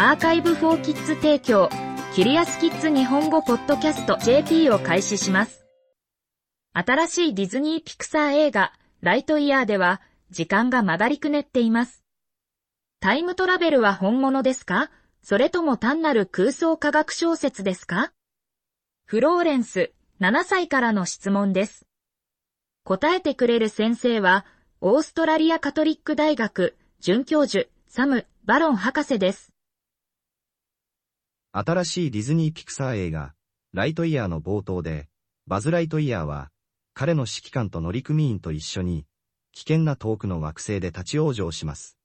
アーカイブフォーキッズ提供、キリアスキッズ日本語ポッドキャスト JP を開始します。新しいディズニーピクサー映画、ライトイヤーでは、時間が曲がりくねっています。タイムトラベルは本物ですか？それとも単なる空想科学小説ですか？フローレンス、7歳からの質問です。答えてくれる先生は、オーストラリアカトリック大学准教授サム・バロン博士です。新しいディズニーピクサー映画、ライトイヤーの冒頭で、バズ・ライトイヤーは、彼の指揮官と乗組員と一緒に、危険な遠くの惑星で立ち往生します。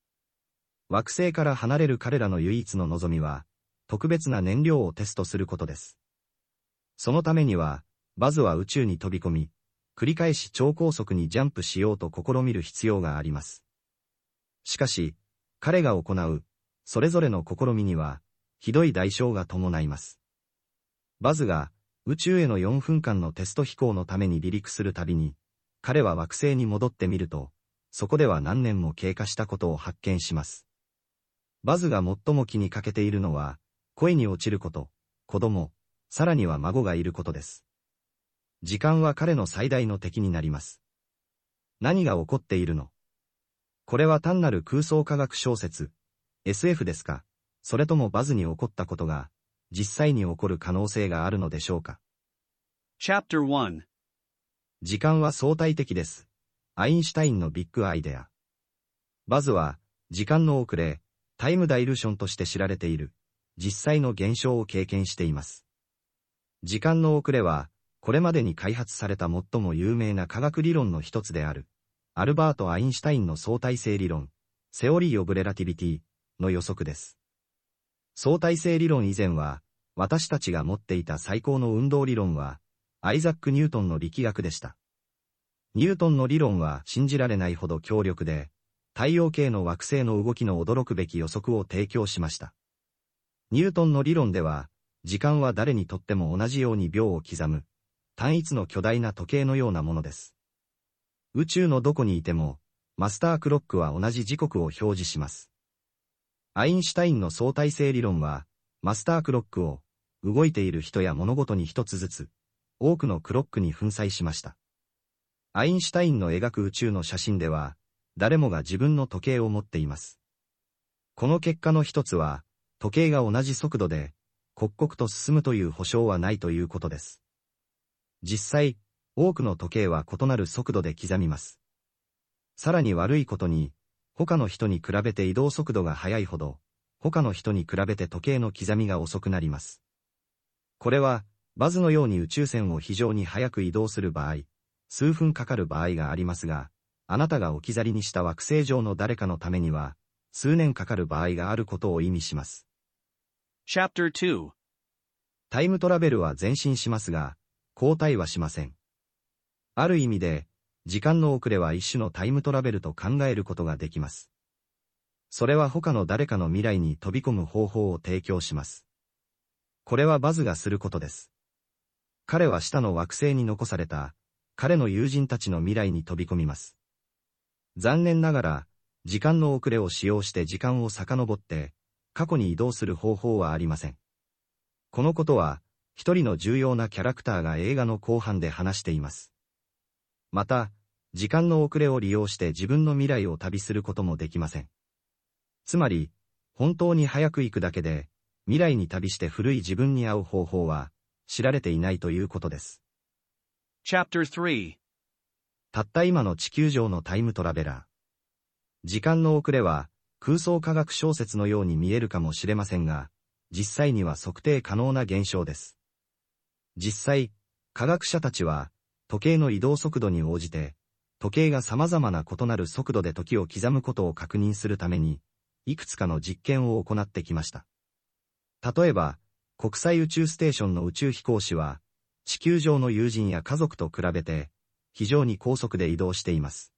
惑星から離れる彼らの唯一の望みは、特別な燃料をテストすることです。そのためには、バズは宇宙に飛び込み、繰り返し超高速にジャンプしようと試みる必要があります。しかし、彼が行う、それぞれの試みには、ひどい代償が伴います。バズが、宇宙への4分間のテスト飛行のために離陸するたびに、彼は惑星に戻ってみると、そこでは何年も経過したことを発見します。バズが最も気にかけているのは、恋に落ちること、子供、さらには孫がいることです。時間は彼の最大の敵になります。何が起こっているの？これは単なる空想科学小説、SF ですか？それともバズに起こったことが、実際に起こる可能性があるのでしょうか？Chapter 1時間は相対的です。アインシュタインのビッグアイデア。バズは、時間の遅れ、タイムダイルションとして知られている、実際の現象を経験しています。時間の遅れは、これまでに開発された最も有名な科学理論の一つである、アルバート・アインシュタインの相対性理論、セオリー・オブ・レラティビティの予測です。相対性理論以前は、私たちが持っていた最高の運動理論は、アイザック・ニュートンの力学でした。ニュートンの理論は信じられないほど強力で、太陽系の惑星の動きの驚くべき予測を提供しました。ニュートンの理論では、時間は誰にとっても同じように秒を刻む、単一の巨大な時計のようなものです。宇宙のどこにいても、マスタークロックは同じ時刻を表示します。アインシュタインの相対性理論は、マスタークロックを、動いている人や物事に一つずつ、多くのクロックに粉砕しました。アインシュタインの描く宇宙の写真では、誰もが自分の時計を持っています。この結果の一つは、時計が同じ速度で、刻々と進むという保証はないということです。実際、多くの時計は異なる速度で刻みます。さらに悪いことに、他の人に比べて移動速度が速いほど、他の人に比べて時計の刻みが遅くなります。これは、バズのように宇宙船を非常に速く移動する場合、数分かかる場合がありますが、あなたが置き去りにした惑星上の誰かのためには、数年かかる場合があることを意味します。Chapter 2タイムトラベルは前進しますが、交代はしません。ある意味で、時間の遅れは一種のタイムトラベルと考えることができます。それは他の誰かの未来に飛び込む方法を提供します。これはバズがすることです。彼は下の惑星に残された、彼の友人たちの未来に飛び込みます。残念ながら、時間の遅れを使用して時間を遡って、過去に移動する方法はありません。このことは、一人の重要なキャラクターが映画の後半で話しています。また、時間の遅れを利用して自分の未来を旅することもできません。つまり、本当に早く行くだけで、未来に旅して古い自分に会う方法は、知られていないということです。Chapter 3たった今の地球上のタイムトラベラー。時間の遅れは、空想科学小説のように見えるかもしれませんが、実際には測定可能な現象です。実際、科学者たちは、時計の移動速度に応じて、時計が様々な異なる速度で時を刻むことを確認するために、いくつかの実験を行ってきました。例えば、国際宇宙ステーションの宇宙飛行士は、地球上の友人や家族と比べて、非常に高速で移動しています。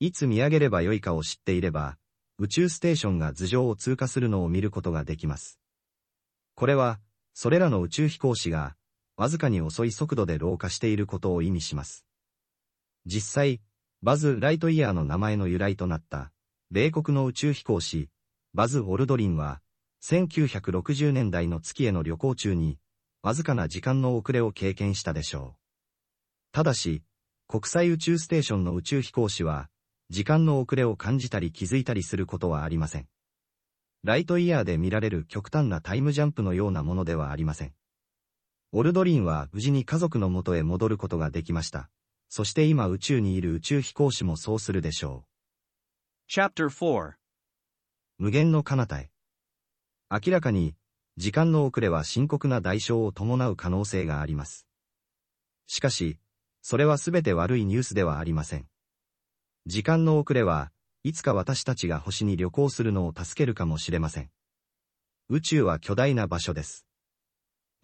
いつ見上げればよいかを知っていれば、宇宙ステーションが頭上を通過するのを見ることができます。これは、それらの宇宙飛行士が、わずかに遅い速度で老化していることを意味します。実際、バズ・ライトイヤーの名前の由来となった、米国の宇宙飛行士、バズ・オルドリンは、1960年代の月への旅行中に、わずかな時間の遅れを経験したでしょう。ただし、国際宇宙ステーションの宇宙飛行士は、時間の遅れを感じたり気づいたりすることはありません。ライトイヤーで見られる極端なタイムジャンプのようなものではありません。オルドリンは無事に家族の元へ戻ることができました。そして今宇宙にいる宇宙飛行士もそうするでしょう。Chapter 4無限の彼方へ。明らかに、時間の遅れは深刻な代償を伴う可能性があります。しかし、それはすべて悪いニュースではありません。時間の遅れは、いつか私たちが星に旅行するのを助けるかもしれません。宇宙は巨大な場所です。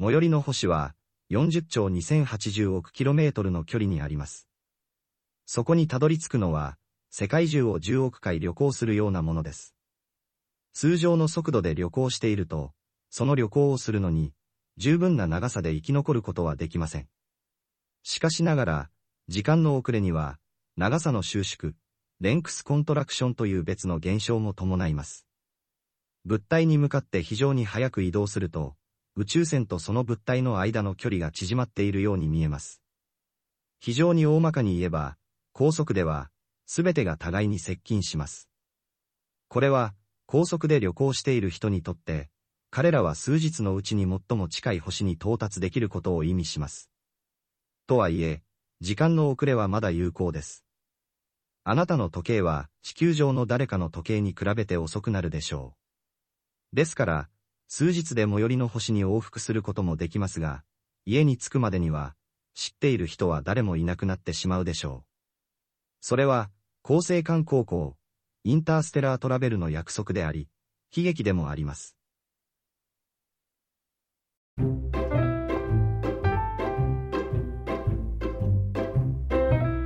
最寄りの星は、40兆2080億 km の距離にあります。そこにたどり着くのは、世界中を10億回旅行するようなものです。通常の速度で旅行していると、その旅行をするのに、十分な長さで生き残ることはできません。しかしながら、時間の遅れには、長さの収縮、レンクスコントラクションという別の現象も伴います。物体に向かって非常に速く移動すると、宇宙船とその物体の間の距離が縮まっているように見えます。非常に大まかに言えば、高速では、すべてが互いに接近します。これは、高速で旅行している人にとって、彼らは数日のうちに最も近い星に到達できることを意味します。とはいえ、時間の遅れはまだ有効です。あなたの時計は地球上の誰かの時計に比べて遅くなるでしょう。ですから、数日で最寄りの星に往復することもできますが、家に着くまでには、知っている人は誰もいなくなってしまうでしょう。それは、厚生館高校、インターステラートラベルの約束であり、悲劇でもあります。